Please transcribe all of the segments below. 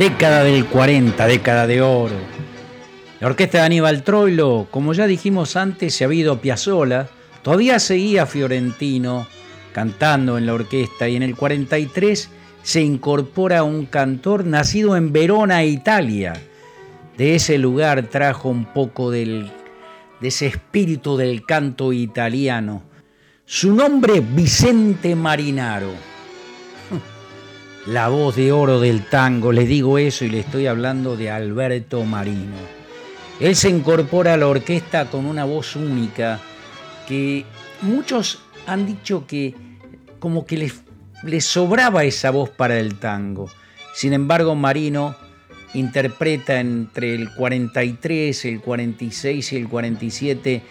década del 40, década de oro. La orquesta de Aníbal Troilo, como ya dijimos antes, se ha ido Piazzola, todavía seguía Fiorentino cantando en la orquesta y en el 43 se incorpora un cantor nacido en Verona, Italia. De ese lugar trajo un poco del, de ese espíritu del canto italiano. Su nombre, Vicente Marinaro. La voz de oro del tango, le digo eso y le estoy hablando de Alberto Marino. Él se incorpora a la orquesta con una voz única que muchos han dicho que como que les, sobraba esa voz para el tango. Sin embargo, Marino interpreta entre el 43, el 46 y el 47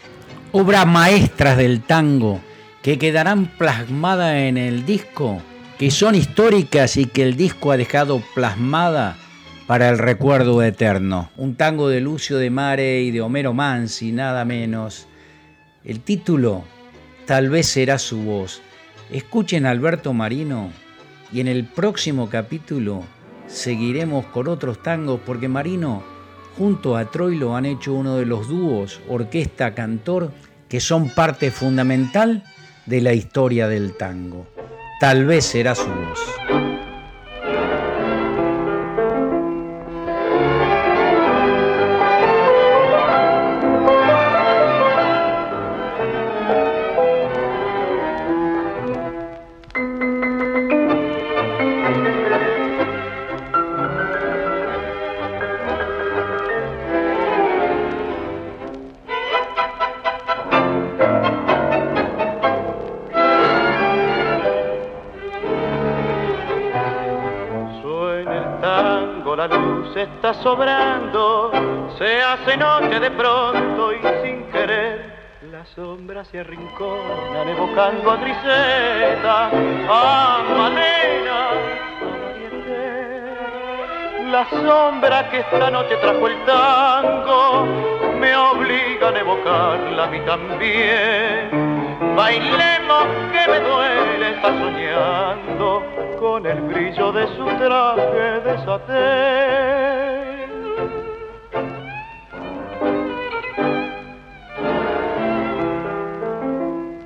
obras maestras del tango que quedarán plasmadas en el disco, que son históricas y que el disco ha dejado plasmada para el recuerdo eterno. Un tango de Lucio de Mare y de Homero Mansi, nada menos. El título, tal vez será su voz. Escuchen a Alberto Marino y en el próximo capítulo seguiremos con otros tangos porque Marino junto a Troilo han hecho uno de los dúos orquesta-cantor que son parte fundamental de la historia del tango. Tal vez será su voz. Sobrando, se hace noche de pronto y sin querer. Las sombras se arrinconan evocando a Griseta, a Malena, a La sombra que esta noche trajo el tango me obligan a evocarla a mí también. Bailemos que me duele estar soñando con el brillo de su traje de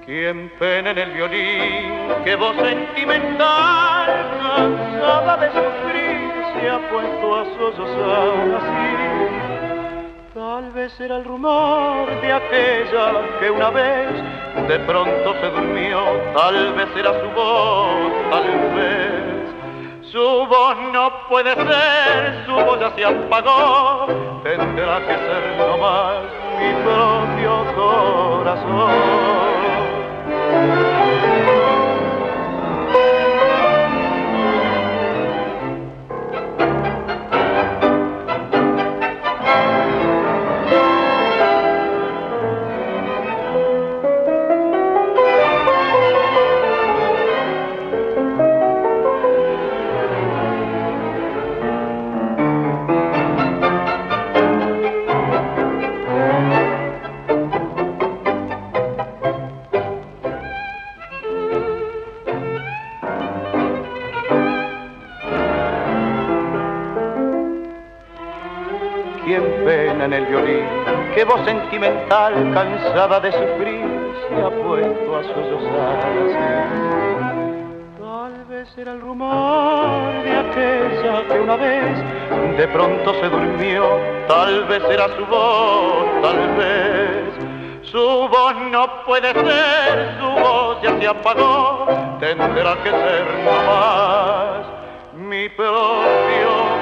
quien pena en el violín, que voz sentimental, cansada de sufrir, se ha puesto a sollozar así. Tal vez era el rumor de aquella que una vez de pronto se durmió, tal vez era su voz, tal vez. Su voz no puede ser, su voz ya se apagó, tendrá que ser nomás mi propio corazón. Voz sentimental, cansada de sufrir, se ha puesto a sollozar Tal vez era el rumor de aquella que una vez de pronto se durmió, tal vez era su voz, tal vez. Su voz no puede ser, su voz ya se apagó, tendrá que ser más mi propio